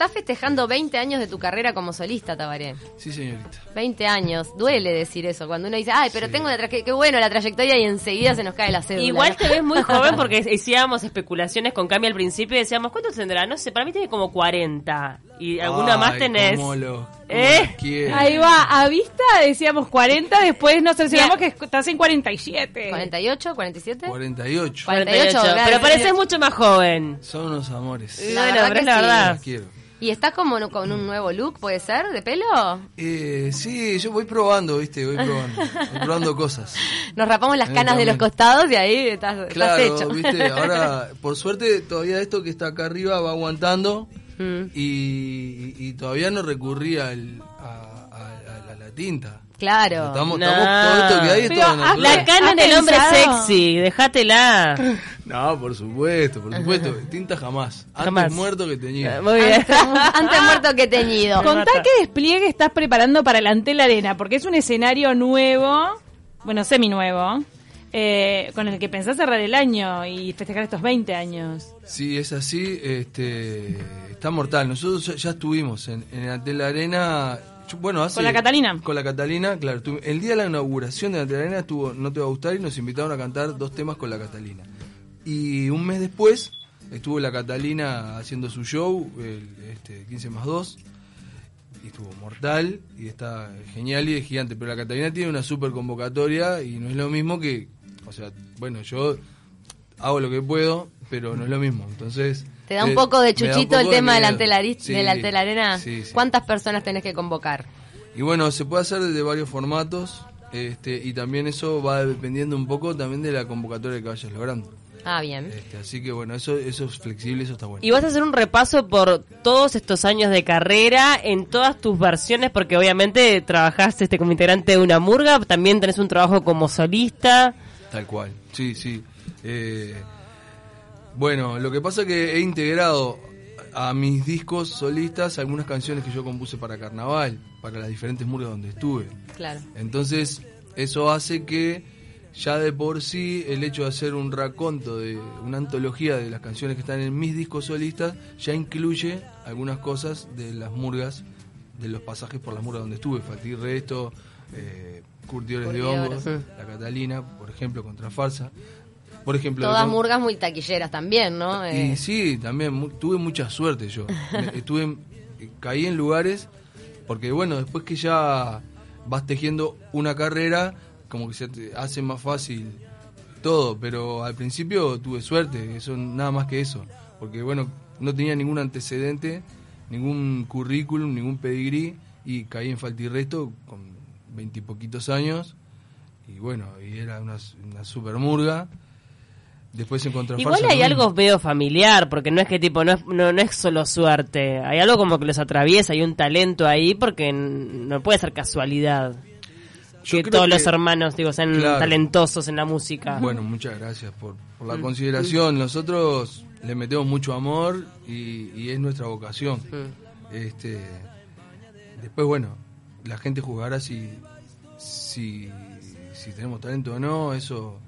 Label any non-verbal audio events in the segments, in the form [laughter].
Estás festejando 20 años de tu carrera como solista, Tabaré. Sí, señorita. 20 años. Duele decir eso. Cuando uno dice, ay, pero tengo la trayectoria, qué bueno la trayectoria y enseguida se nos cae la cédula. Igual ¿no? te ves muy joven porque [laughs] hacíamos especulaciones con Cami al principio y decíamos, ¿cuántos tendrá? No sé, para mí tiene como 40. Y alguna más Ay, tenés. cómo lo- cómo ¿Eh? Ahí va, a vista decíamos 40, después nos cercioramos que estás en 47. ¿48? ¿47? 48. 48, claro. Pero pareces mucho más joven. Son unos amores. La bueno, verdad pero que es la sí. verdad. Las quiero. ¿Y estás como con un nuevo look, puede ser, de pelo? Eh, sí, yo voy probando, viste, voy probando. Voy probando cosas. [laughs] Nos rapamos las Eh, canas de los costados y ahí estás, estás Claro, hecho. viste, [laughs] ahora, por suerte, todavía esto que está acá arriba va aguantando Mm, y, todavía no recurrí al, a, a- a- a la tinta. Claro. Estamos, No. estamos- todo esto que hay Pero, todo ah, natural. La cana ¿Has del hombre sexy, déjatela. No, por supuesto, por supuesto. Tinta jamás. Antes Jamás. muerto que teñido. Muy bien. Antes, antes muerto que teñido. Contá qué despliegue estás preparando para el Antel Arena, porque es un escenario nuevo, bueno, semi-nuevo, eh, con el que pensás cerrar el año y festejar estos 20 años. Sí, es así. Este, está mortal. Nosotros ya, ya estuvimos en, en el Antel Arena. Yo- Bueno, hace, ¿Con la Catalina? Con la Catalina, claro. el día de la inauguración de Antel Arena estuvo No Te Va a Gustar y nos invitaron a cantar dos temas con la Catalina. Y un mes después estuvo la Catalina haciendo su show, el este, 15 más 2. Y estuvo mortal y está genial y es gigante. Pero la Catalina tiene una super convocatoria y no es lo mismo que. O sea, bueno, yo hago lo que puedo, pero no es lo mismo. Entonces. ¿Te da un poco de chuchito el poco de tema del miedo. antelari- Sí, de la antelarena? sí, sí. ¿Cuántas personas tenés que convocar? Y bueno, se puede hacer de varios formatos. Este, y también eso va dependiendo un poco también de la convocatoria que vayas logrando. Ah, bien. Este, así que bueno, eso, eso es flexible, eso está bueno. Y vas a hacer un repaso por todos estos años de carrera en todas tus versiones, porque obviamente trabajaste este, como integrante de una murga, también tenés un trabajo como solista. Tal cual, sí, sí. Eh, bueno, lo que pasa es que he integrado a mis discos solistas algunas canciones que yo compuse para carnaval, para las diferentes murgas donde estuve. Claro. Entonces, eso hace que ya de por sí el hecho de hacer un raconto de una antología de las canciones que están en mis discos solistas ya incluye algunas cosas de las murgas, de los pasajes por las murgas donde estuve, Fatih Resto, eh, Curtidores de. Hongos, La Catalina, por ejemplo, contra Farsa. Por ejemplo, Todas con- murgas muy taquilleras también, ¿no? Eh, y sí, también mu- tuve mucha suerte yo. [laughs] Estuve, en- caí en lugares porque bueno, después que ya vas tejiendo una carrera, como que se te hace más fácil todo, pero al principio tuve suerte, eso nada más que eso, porque bueno, no tenía ningún antecedente, ningún currículum, ningún pedigrí y caí en Faltirresto con veintipoquitos años y bueno, y era una, una super murga. Después encontré a Igual Farsa, hay algo mismo. medio familiar, porque no es que tipo, no es, no, no es solo suerte, hay algo como que los atraviesa, hay un talento ahí, porque no puede ser casualidad. Yo que todos que- los hermanos, digo, sean Claro. talentosos en la música. Bueno, muchas gracias por, por la Mm. consideración. Nosotros le metemos mucho amor y, y es nuestra vocación. Mm. Este, después, bueno, la gente juzgará si, si, si tenemos talento o no. Eso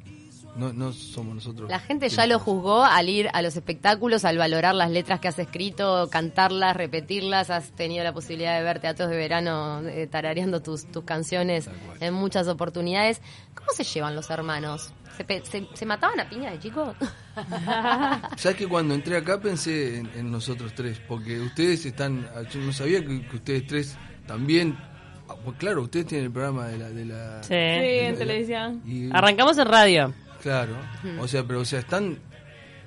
no, no somos nosotros. La gente ya lo juzgó al ir a los espectáculos, al valorar las letras que has escrito, cantarlas, repetirlas. Has tenido la posibilidad de ver teatros de verano eh, tarareando tus, tus canciones en muchas oportunidades. ¿Cómo se llevan los hermanos? ¿Se, pe- se- se mataban a piña de chicos? [laughs] [laughs] ¿Sabes que cuando entré acá pensé en, en nosotros tres? Porque ustedes están. Yo no sabía que, que ustedes tres también. ah, Pues claro, ustedes tienen el programa de la. De la Sí. En la- televisión. y- Arrancamos en radio. Claro. O sea, pero o sea, están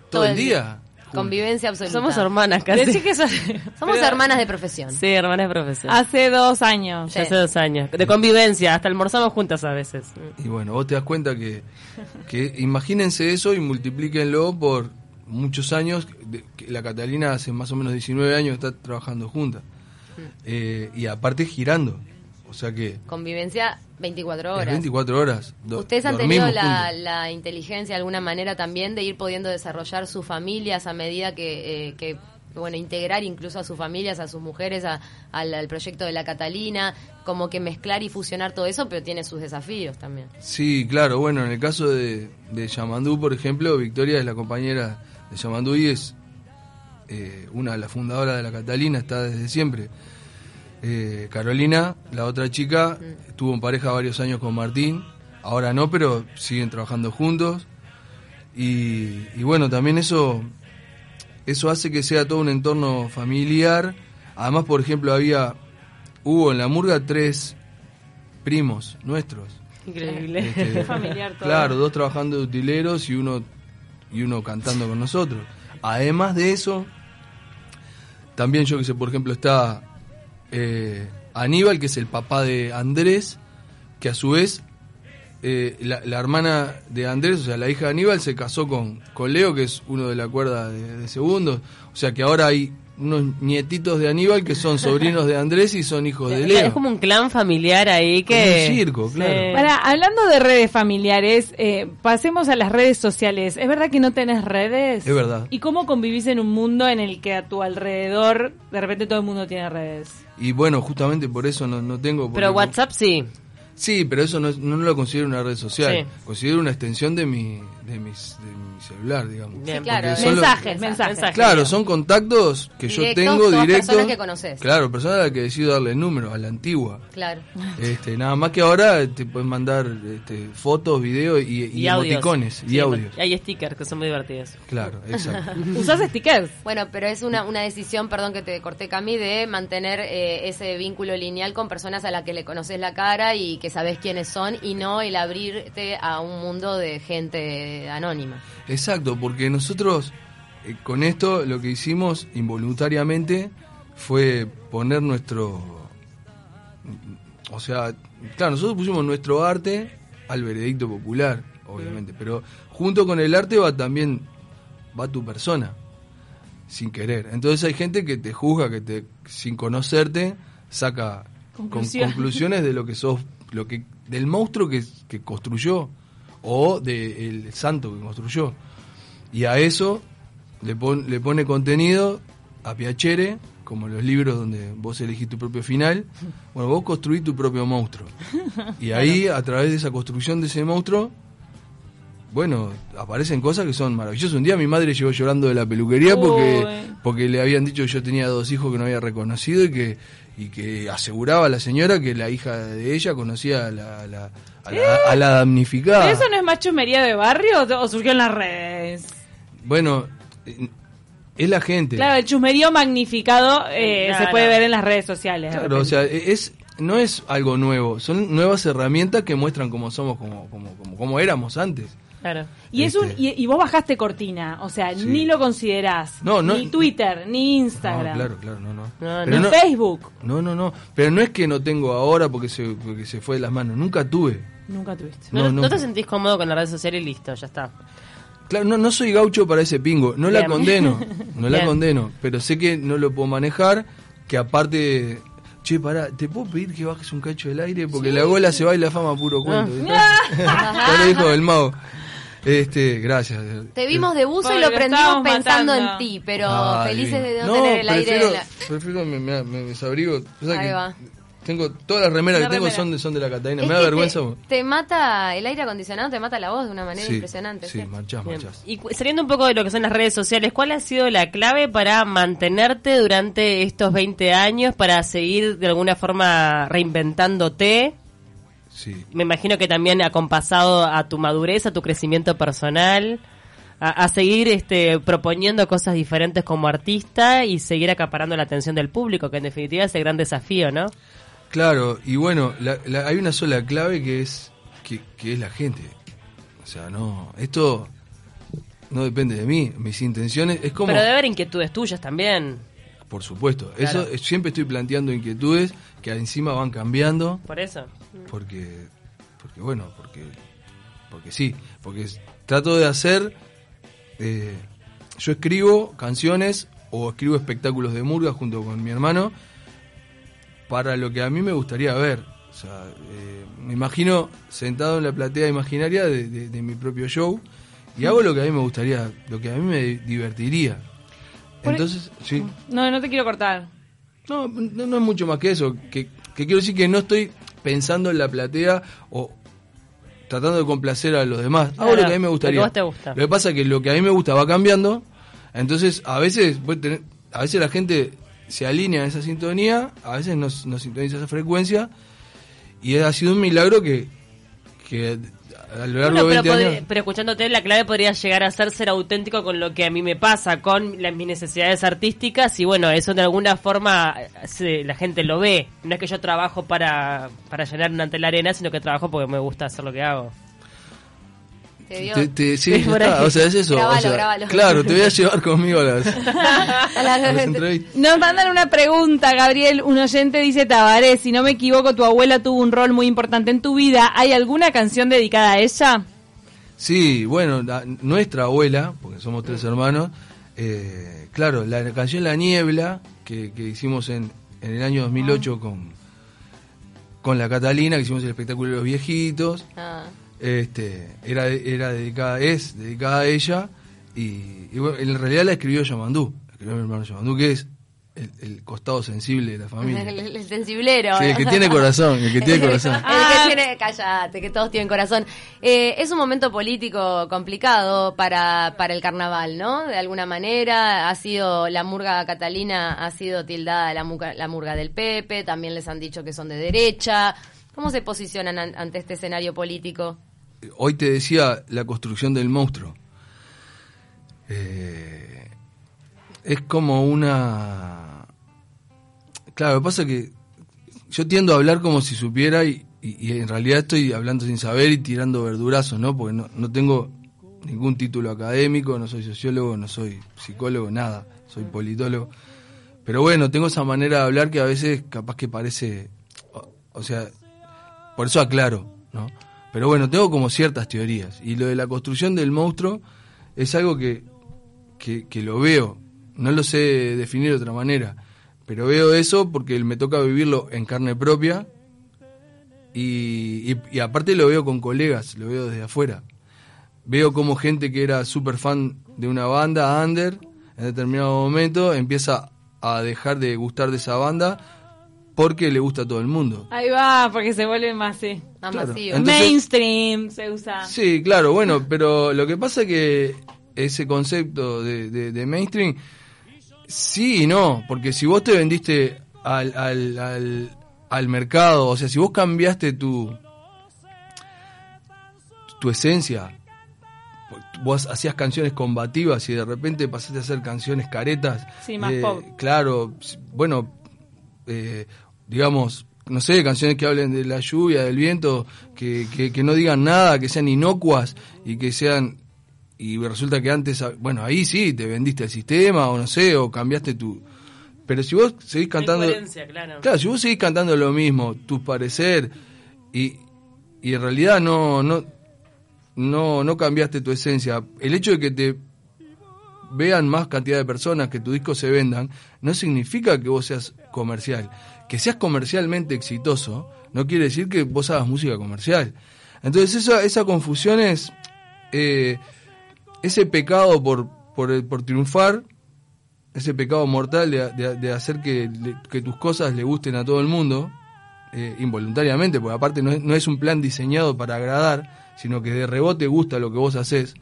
todo, el día. Convivencia absoluta. Somos hermanas casi. Decí que [laughs] Somos pero hermanas de profesión. Sí, hermanas de profesión. Hace dos años. Ya hace dos años. De convivencia, hasta almorzamos juntas a veces. Y bueno, vos te das cuenta que, que imagínense eso y multiplíquenlo por muchos años. de- que la Catalina hace más o menos 19 años está trabajando juntas. Eh, y aparte girando. O sea que Convivencia 24 es horas. 24 horas. Do- ¿Ustedes han tenido la, la inteligencia de alguna manera también de ir pudiendo desarrollar sus familias a medida que, eh, que bueno, integrar incluso a sus familias, a sus mujeres, a- al, al proyecto de la Catalina, como que mezclar y fusionar todo eso, pero tiene sus desafíos también. Sí, claro. Bueno, en el caso de, de Yamandú, por ejemplo, Victoria es la compañera de Yamandú y es eh, una de las fundadoras de la Catalina, está desde siempre. Eh, Carolina, la otra chica, estuvo en pareja varios años con Martín, ahora no, pero siguen trabajando juntos. Y, y bueno, también eso, eso hace que sea todo un entorno familiar. Además, por ejemplo, había, hubo en la murga tres primos nuestros. Increíble. Este, [laughs] familiar todo. Claro, dos trabajando de utileros y uno y uno cantando con nosotros. Además de eso, también yo que sé, por ejemplo, está eh, Aníbal, que es el papá de Andrés, que a su vez eh, la, hermana de Andrés, o sea, la hija de Aníbal, se casó con, con Leo, que es uno de la cuerda de, de segundos. O sea que ahora hay unos nietitos de Aníbal que son sobrinos de Andrés y son hijos de Leo. Es como un clan familiar ahí que... Como un circo, claro. Para, hablando de redes familiares, eh, pasemos a las redes sociales. ¿Es verdad que no tenés redes? Es verdad. ¿Y cómo convivís en un mundo en el que a tu alrededor de repente todo el mundo tiene redes? Y bueno, justamente por eso no, no tengo... Pero WhatsApp sí. Sí, pero eso no, es- no lo considero una red social. Sí. Considero una extensión de mi, de mis- de mi celular, digamos. Bien. claro. Mensajes, mensajes. Mensajes. Claro, son contactos que yo tengo directos. personas que conoces. Claro, personas a las que decido darle el número, a la antigua. Claro. Este, nada más que ahora te pueden mandar este, fotos, videos y, y Y, audios. emoticones y Sí, audios. y Hay stickers que son muy divertidos. Claro, exacto. [laughs] ¿Usás stickers? Bueno, pero es una, una decisión, perdón que te corté Cami, de mantener eh, ese vínculo lineal con personas a las que le conoces la cara y que sabes quiénes son y no el abrirte a un mundo de gente anónima. Exacto, porque nosotros eh, con esto lo que hicimos involuntariamente fue poner nuestro... O sea, claro, nosotros pusimos nuestro arte al veredicto popular, obviamente, pero junto con el arte va también, va tu persona, sin querer. Entonces hay gente que te juzga, que te sin conocerte saca con- conclusiones de lo que sos, lo que del monstruo que, que construyó o del santo que construyó. Y a eso le, pon- le pone contenido a Piacere, como los libros donde vos elegís tu propio final. Bueno, vos construís tu propio monstruo. Y ahí, a través de esa construcción de ese monstruo, bueno, aparecen cosas que son maravillosas. Un día mi madre llegó llorando de la peluquería porque, Uy. porque le habían dicho que yo tenía dos hijos que no había reconocido y que, y que aseguraba a la señora que la hija de ella conocía a la, la- a la, a la damnificada. ¿Pero eso no es más chusmería de barrio o, surgió en las redes? Bueno, eh, es la gente. Claro, el chusmerío magnificado eh, Claro. se puede ver en las redes sociales. Claro, o sea, es no es algo nuevo, son nuevas herramientas que muestran cómo somos, como, como, como, como éramos antes. Claro. Y, es un, y, y vos bajaste cortina, o sea, Sí. ni lo considerás. No, no- ni Twitter, ni Instagram, No, claro, claro, no, no. No, Pero ni no, Facebook. no, no, no. Pero no es que no tengo ahora porque se, porque se fue de las manos. Nunca tuve. Nunca tuviste. No, No, no no. te sentís cómodo con la red social y listo, ya está. Claro, no, no soy gaucho para ese pingo. No la condeno. [laughs] No la Bien. condeno. Pero sé que no lo puedo manejar. Que aparte. Che, pará, ¿te puedo pedir que bajes un cacho del aire? Porque la gola se va y la fama puro cuento. [laughs] Ya lo dijo el mago. Este, gracias. Te vimos de buzo y lo prendimos pensando matando. en ti, pero Ah, felices divino. de no, tener el aire prefiero, en la... prefiero me, me, me desabrigo. O sea Ahí que va. Tengo todas las remeras que tengo son de, son de la Catalina. Es me da vergüenza. Te, te mata el aire acondicionado, te mata la voz de una manera sí, impresionante. Sí, sí. marchás, marchás. Y saliendo un poco de lo que son las redes sociales, ¿cuál ha sido la clave para mantenerte durante estos 20 años, para seguir de alguna forma reinventándote? Sí. Me imagino que también acompasado a tu madurez, a tu crecimiento personal, a, a seguir este, proponiendo cosas diferentes como artista y seguir acaparando la atención del público, que en definitiva es el gran desafío, ¿no? Claro, y bueno, la- la- hay una sola clave que es que, que es la gente. O sea, no, esto no depende de mí, mis intenciones es como Pero debe haber inquietudes tuyas también, por supuesto, Claro. eso siempre estoy planteando inquietudes que encima van cambiando por eso. porque porque bueno, porque porque sí, porque trato de hacer eh, yo escribo canciones o escribo espectáculos de murga junto con mi hermano para lo que a mí me gustaría ver. O sea, eh, me imagino sentado en la platea imaginaria de, de- de mi propio show y hago lo que a mí me gustaría, lo que a mí me divertiría. Entonces, sí. No, no te quiero cortar. No, no, no es mucho más que eso. Que, que quiero decir que no estoy pensando en la platea o tratando de complacer a los demás. Hago Claro, lo que a mí me gustaría. lo que te gusta. Lo que pasa es que lo que a mí me gusta va cambiando. Entonces, a veces, tener- a veces la gente se alinea a esa sintonía, a veces no, no sintoniza esa frecuencia, y ha sido un milagro que, que a lo largo Bueno, de pero, 20 podri- años... pero escuchándote, la clave podría llegar a ser ser auténtico con lo que a mí me pasa, con las, mis necesidades artísticas, y bueno, eso de alguna forma eh, se- la gente lo ve. No es que yo trabajo para, para llenar una arena, sino que trabajo porque me gusta hacer lo que hago. Te dio- Te- te- sí, está, o sea, es eso. o Grabalo, sea, grabalo. Claro, te voy a llevar conmigo a las, a [laughs] a las entrevistas. Nos mandan una pregunta, Gabriel. Un oyente dice, Tabaré, si no me equivoco, tu abuela tuvo un rol muy importante en tu vida. ¿Hay alguna canción dedicada a ella? Sí, bueno, la- nuestra abuela, porque somos tres hermanos, eh, claro, la, canción La Niebla, que, que hicimos en, en el año 2008 con, con la Catalina, que hicimos el espectáculo de los viejitos, Ah. Este, era, era dedicada, es dedicada a ella, y, y bueno, en realidad la escribió Yamandú, la escribió mi hermano Yamandú, que es el, el costado sensible de la familia. [laughs] El, el sensiblero. Sí, el que tiene corazón, el que tiene corazón. [laughs] El que tiene, callate, que todos tienen corazón. Eh, es un momento político complicado para, para el carnaval, ¿no? De alguna manera, ha sido, la murga catalina ha sido tildada la la murga del Pepe, también les han dicho que son de derecha. ¿Cómo se posicionan an- ante este escenario político? Hoy te decía la construcción del monstruo. Eh, es como una... Claro, lo que pasa es que yo tiendo a hablar como si supiera y, y- en realidad estoy hablando sin saber y tirando verdurazos, ¿no? Porque no, no tengo ningún título académico, no soy sociólogo, no soy psicólogo, nada, soy politólogo. Pero bueno, tengo esa manera de hablar que a veces capaz que parece... o- o sea, por eso aclaro, ¿no? Pero bueno, tengo como ciertas teorías. Y lo de la construcción del monstruo es algo que, que, lo veo. No lo sé definir de otra manera. Pero veo eso porque me toca vivirlo en carne propia. Y, y, y aparte lo veo con colegas, lo veo desde afuera. Veo como gente que era súper fan de una banda, under, en determinado momento empieza a dejar de gustar de esa banda porque le gusta a todo el mundo. Ahí va, porque se vuelve más, sí. Más Claro. masivo. Entonces- Mainstream se usa. Sí, claro, bueno, pero lo que pasa es que ese concepto de, de- de mainstream, sí y no, porque si vos te vendiste al, al, al, al mercado, o sea, si vos cambiaste tu, tu esencia, vos hacías canciones combativas y de repente pasaste a hacer canciones caretas, Sí, más eh, pop. Claro, bueno, eh, digamos, no sé, canciones que hablen de la lluvia, del viento, que, que, que no digan nada, que sean inocuas y que sean... Y resulta que antes, bueno, ahí sí, te vendiste el sistema o no sé, o cambiaste tu... Pero si vos seguís cantando... Claro. Claro, si vos seguís cantando lo mismo, tu parecer, y, y en realidad no, no, no, no cambiaste tu esencia, el hecho de que te vean más cantidad de personas, que tu disco se vendan, no significa que vos seas comercial. Que seas comercialmente exitoso no quiere decir que vos hagas música comercial. Entonces esa, esa confusión es eh, ese pecado por, por, el- por triunfar, ese pecado mortal de, de- de hacer que, le- que tus cosas le gusten a todo el mundo, eh, involuntariamente, porque aparte no es, no es un plan diseñado para agradar, sino que de rebote gusta lo que vos haces.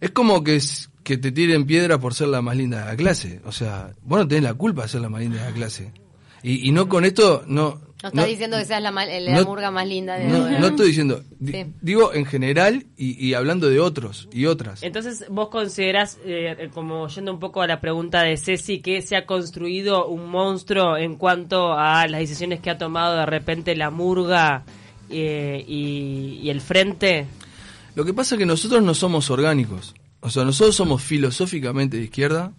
Es como que, que te tiren piedra por ser la más linda de la clase. O sea, vos no tenés la culpa de ser la más linda de la clase. Y, y no con esto, no... No estás no- diciendo que seas la, mal- la no- murga más linda de no, no estoy diciendo, di- Sí. digo en general y, y hablando de otros y otras. Entonces, vos considerás, eh, como yendo un poco a la pregunta de Ceci, que se ha construido un monstruo en cuanto a las decisiones que ha tomado de repente la murga eh, y, y el frente? Lo que pasa es que nosotros no somos orgánicos. O sea, nosotros somos filosóficamente de izquierda,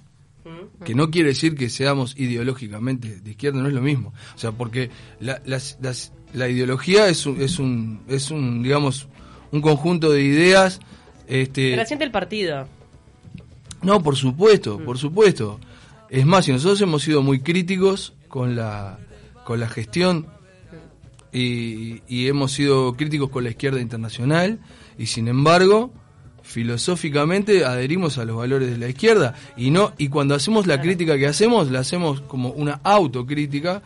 que no quiere decir que seamos ideológicamente de izquierda, no es lo mismo. O sea, porque la, las- las- la ideología es un, es un, es un, digamos, un conjunto de ideas. Este, Pero siente el partido. no, por supuesto, por supuesto. Es más, y nosotros hemos sido muy críticos con la, con la gestión y, y hemos sido críticos con la izquierda internacional y sin embargo, filosóficamente adherimos a los valores de la izquierda y no y cuando hacemos la crítica que hacemos, la hacemos como una autocrítica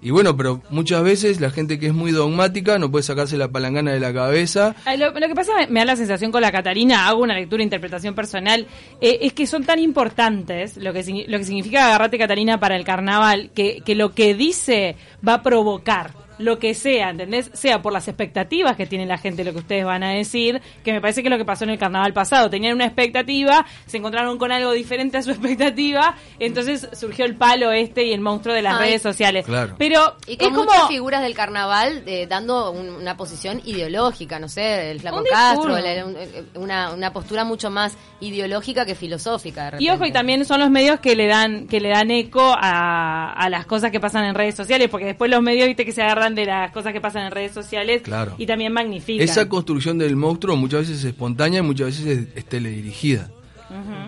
Y bueno, pero muchas veces la gente que es muy dogmática no puede sacarse la palangana de la cabeza. Lo, lo que pasa, me, da la sensación con la Catarina, hago una lectura, interpretación personal, eh, es que son tan importantes lo que, lo que significa agarrate Catarina para el carnaval, que, que lo que dice va a provocar lo que sea, ¿entendés? Sea por las expectativas que tiene la gente, lo que ustedes van a decir, que me parece que es lo que pasó en el carnaval pasado. Tenían una expectativa, se encontraron con algo diferente a su [laughs] expectativa, entonces surgió el palo este y el monstruo de las Ay, redes sociales. claro. Pero Y con es como... muchas figuras del carnaval eh, dando un- una posición ideológica, no sé, el Flaco Un Castro, discurso. la- un- una, una postura mucho más ideológica que filosófica. de Y ojo, y también son los medios que le dan que le dan eco a, a las cosas que pasan en redes sociales, porque después los medios, viste, que se agarran de las cosas que pasan en redes sociales Claro. y también magnifican. Esa construcción del monstruo muchas veces es espontánea y muchas veces es, es teledirigida.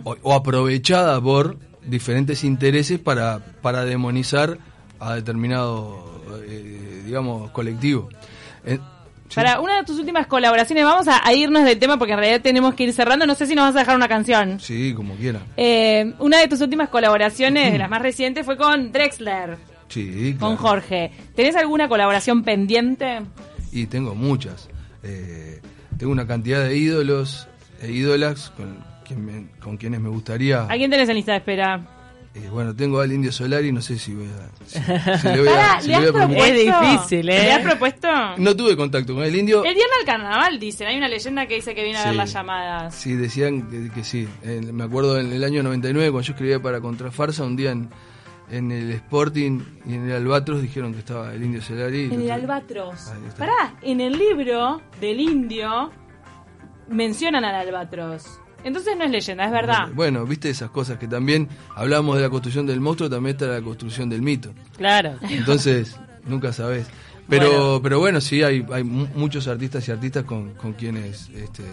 o, o aprovechada por diferentes intereses para, para demonizar a determinado, eh, digamos, colectivo. Eh, sí. Para una de tus últimas colaboraciones, vamos a, a irnos del tema porque en realidad tenemos que ir cerrando. No sé si nos vas a dejar una canción. Sí, como quiera. Eh, una de tus últimas colaboraciones, de las más recientes, fue con Drexler, Sí, con. Jorge. ¿Tenés alguna colaboración pendiente? Y tengo muchas. Eh, tengo una cantidad de ídolos e ídolas con, quien me- con quienes me gustaría. ¿A quién tenés en lista de espera? Eh, bueno, tengo al Indio Solari, no sé si voy a. Si, si [laughs] le voy a, Pará, si ¿le le has voy a permitir. propuesto? Es difícil, ¿eh? ¿Le has propuesto? No tuve contacto con el Indio. El viernes al carnaval, dicen. Hay una leyenda que dice que viene a ver las llamadas. Sí, decían que, que sí. Eh, me acuerdo en el año 99, cuando yo escribía para Contrafarsa, un día en, en el Sporting y en el Albatros dijeron que estaba el Indio Solari. En el albatros. Pará, en el libro del indio mencionan al albatros. Entonces no es leyenda, es verdad. Bueno, viste esas cosas que también hablamos de la construcción del monstruo, también está la construcción del mito. Claro. Entonces, [laughs] nunca sabes. Pero Bueno. pero bueno sí, hay, hay mu- muchos artistas y artistas con, con quienes este,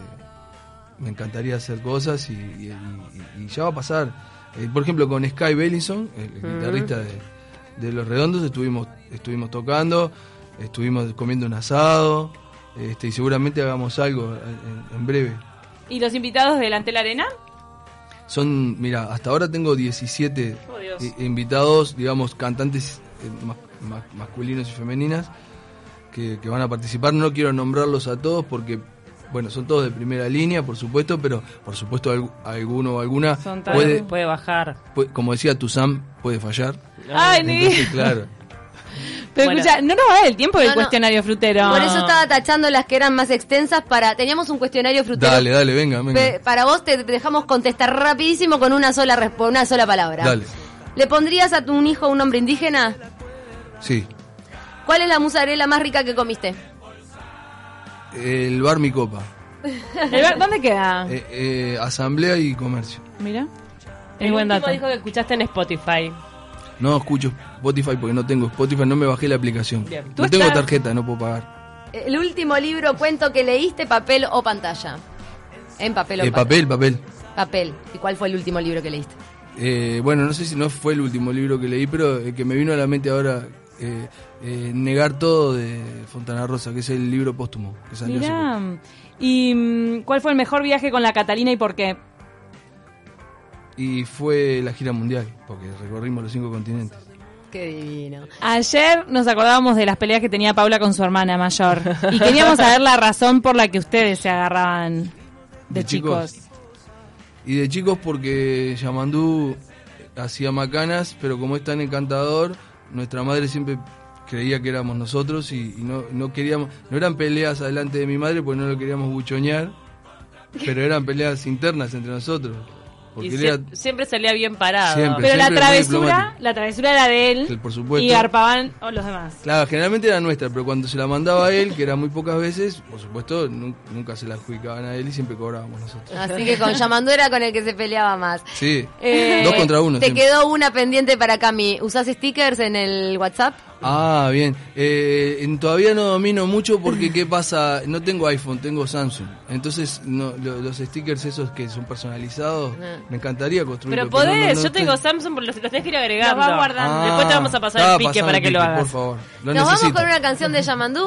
me encantaría hacer cosas y, y- y- y ya va a pasar. Eh, por ejemplo, con Sky Bellison, el, guitarrista de, de Los Redondos, estuvimos, estuvimos tocando, estuvimos comiendo un asado este, y seguramente hagamos algo en, en breve. ¿Y los invitados delante de la arena? Son, mira, hasta ahora tengo 17 Oh, Dios. i- invitados, digamos, cantantes eh, ma- ma- masculinos y femeninas que, que van a participar. No quiero nombrarlos a todos porque, bueno, son todos de primera línea, por supuesto, pero por supuesto algu- alguno o alguna Son tan- puede, Puede bajar. puede- como decía Tuzam, puede fallar. Ay, ni- Entonces, claro. [laughs] Pero Bueno. escucha, no nos va a dar el tiempo del No, no. cuestionario frutero. Por eso estaba tachando las que eran más extensas para... Teníamos un cuestionario frutero. Dale, dale, venga, venga. Para vos te dejamos contestar rapidísimo con una sola una sola palabra. Dale. ¿Le pondrías a tu hijo un nombre indígena? Sí. ¿Cuál es la musarela más rica que comiste? El bar mi copa. ¿El bar- ¿Dónde queda? Eh, eh, asamblea y comercio. Mira. El buen último dato. dijo que escuchaste en Spotify. No escucho Spotify porque no tengo Spotify, no me bajé la aplicación. Bien. ¿Tú No tengo estás- tarjeta, no puedo pagar. El último libro, cuento que leíste, papel o pantalla. En papel o Eh, papel, papel. Papel. ¿Y cuál fue el último libro que leíste? Eh, bueno, no sé si no fue el último libro que leí, pero el que me vino a la mente ahora, eh, eh, Negar todo de Fontana Rosa, que es el libro póstumo que salió hace poco. ¿Y mm, cuál fue el mejor viaje con la Catalina y por qué? Y fue la gira mundial, porque recorrimos los cinco continentes. Qué divino. Ayer nos acordábamos de las peleas que tenía Paula con su hermana mayor y queríamos saber la razón por la que ustedes se agarraban de, ¿De chicos. chicos? Y de chicos porque Yamandú hacía macanas, pero como es tan encantador, nuestra madre siempre creía que éramos nosotros y, no, no queríamos, no eran peleas adelante de mi madre porque no lo queríamos buchonear, pero eran peleas internas entre nosotros. Porque Y él sie- era, siempre salía bien parado. Siempre. Pero la siempre travesura, la travesura era de él Sí, por supuesto. y garpaban los demás. claro, generalmente era nuestra, pero cuando se la mandaba a él, que era muy pocas veces, por supuesto, nu- nunca se la adjudicaban a él y siempre cobrábamos nosotros. Así que con Yamandú era con el que se peleaba más. Sí, Eh, dos contra uno. Te siempre. quedó una pendiente para Cami. ¿Usás stickers en el WhatsApp? Ah, bien. Eh, en- todavía no domino mucho porque qué pasa, no tengo iPhone, tengo Samsung. Entonces no, lo- los stickers esos que son personalizados, Ah. me encantaría construirlos. Pero podés, no- no- no yo tengo Samsung, pero los, los tenés que ir agregando. Los vas guardando. Ah, Después te vamos a pasar el estaba pique para que lo hagas. Por favor, lo Nos necesito. vamos con una canción de Yamandú.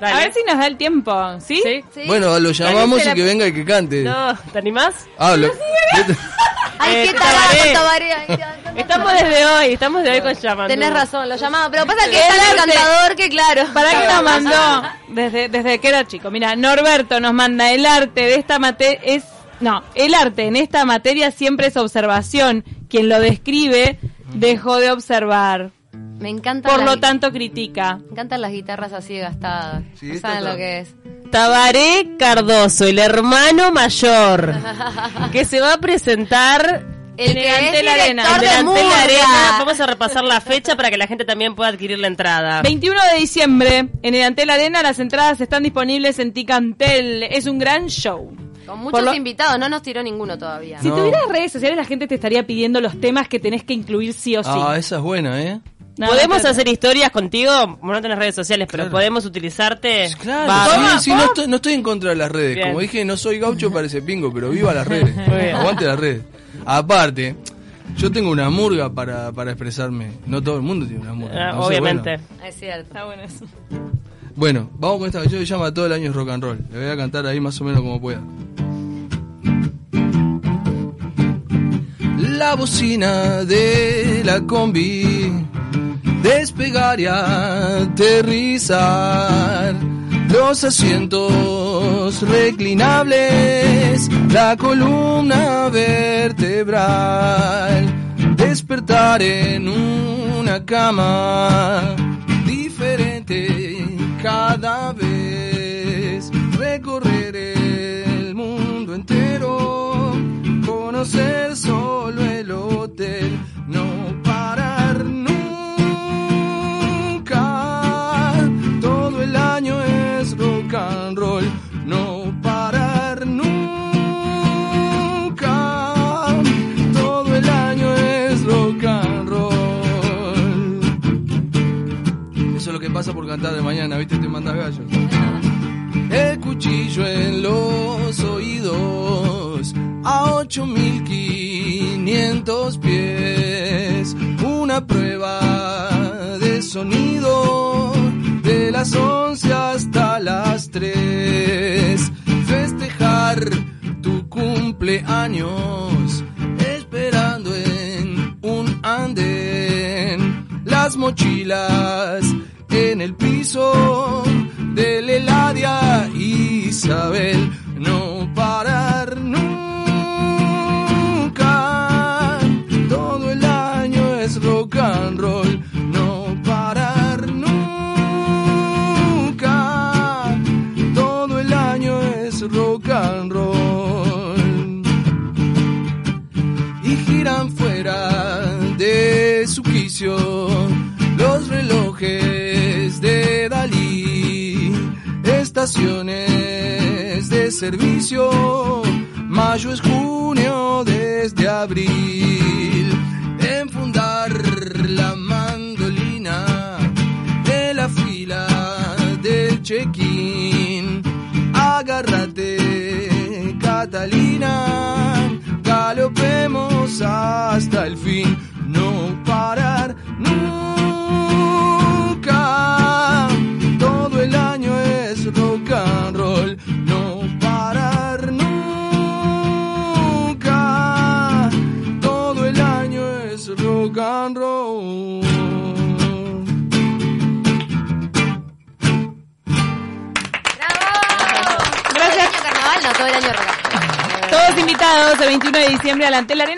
Dale. A ver si nos da el tiempo, ¿sí? ¿Sí? ¿Sí? Bueno, lo llamamos y la- que venga y que cante. No, ¿te animás? Ah, lo- [laughs] Ay, Eh, qué Tabaré. tabaré, Estamos desde hoy, estamos de hoy con Yamandu. Tenés razón, lo llamaba. Pero pasa que El es tan arte. encantador que, claro. ¿Para qué nos mandó? Desde, desde que era chico. Mira, Norberto nos manda el arte de esta materia es no, el arte en esta materia siempre es observación. Quien lo describe dejó de observar. Me encanta. Por lo tanto critica. Me encantan las guitarras así gastadas. Sí, no saben lo que es. Tabaré Cardoso, el hermano mayor, [laughs] que se va a presentar El En que el es Antel Arena. director de delante de la Murga. arena. Vamos a repasar la fecha para que la gente también pueda adquirir la entrada. 21 de diciembre, en el Antel Arena, las entradas están disponibles en Ticantel. Es un gran show. Con muchos lo- invitados, no nos tiró ninguno todavía. Si No. tuvieras redes sociales, la gente te estaría pidiendo los temas que tenés que incluir sí o sí. Ah, esa es buena, ¿eh? No, ¿Podemos hacer historias contigo? Bueno, no tenés redes sociales, pero Claro. podemos utilizarte. Claro, sí, no, estoy, no estoy en contra de las redes. Bien. Como dije, no soy gaucho, parece pingo, pero viva las redes. [laughs] Aguante las redes. Aparte, yo tengo una murga para, para expresarme. No todo el mundo tiene una murga. Ah, obviamente. Bueno, Es cierto. Está bueno eso. Bueno, vamos con esta canción que se llama Todo el año es rock and roll. Le voy a cantar ahí más o menos como pueda. La bocina de la combi despegar y aterrizar. Los asientos reclinables, la columna vertebral. Despertar en una cama diferente cada vez. Recorrer el mundo entero, conocer solo pasa por cantar de mañana, ¿viste? Te mandas gallos. El cuchillo en los oídos a 8500 pies. Una prueba de sonido de las 11 hasta las 3. Festejar tu cumpleaños esperando en un andén. Las mochilas en el piso del Eladia Isabel. No de servicio, mayo es junio desde abril, enfundar la mandolina de la fila del check-in, agárrate Catalina, galopemos hasta el fin, no parar ¡Bravo! Gracias. Todo el año rock. Todos invitados el 21 de diciembre a la Antel Arena.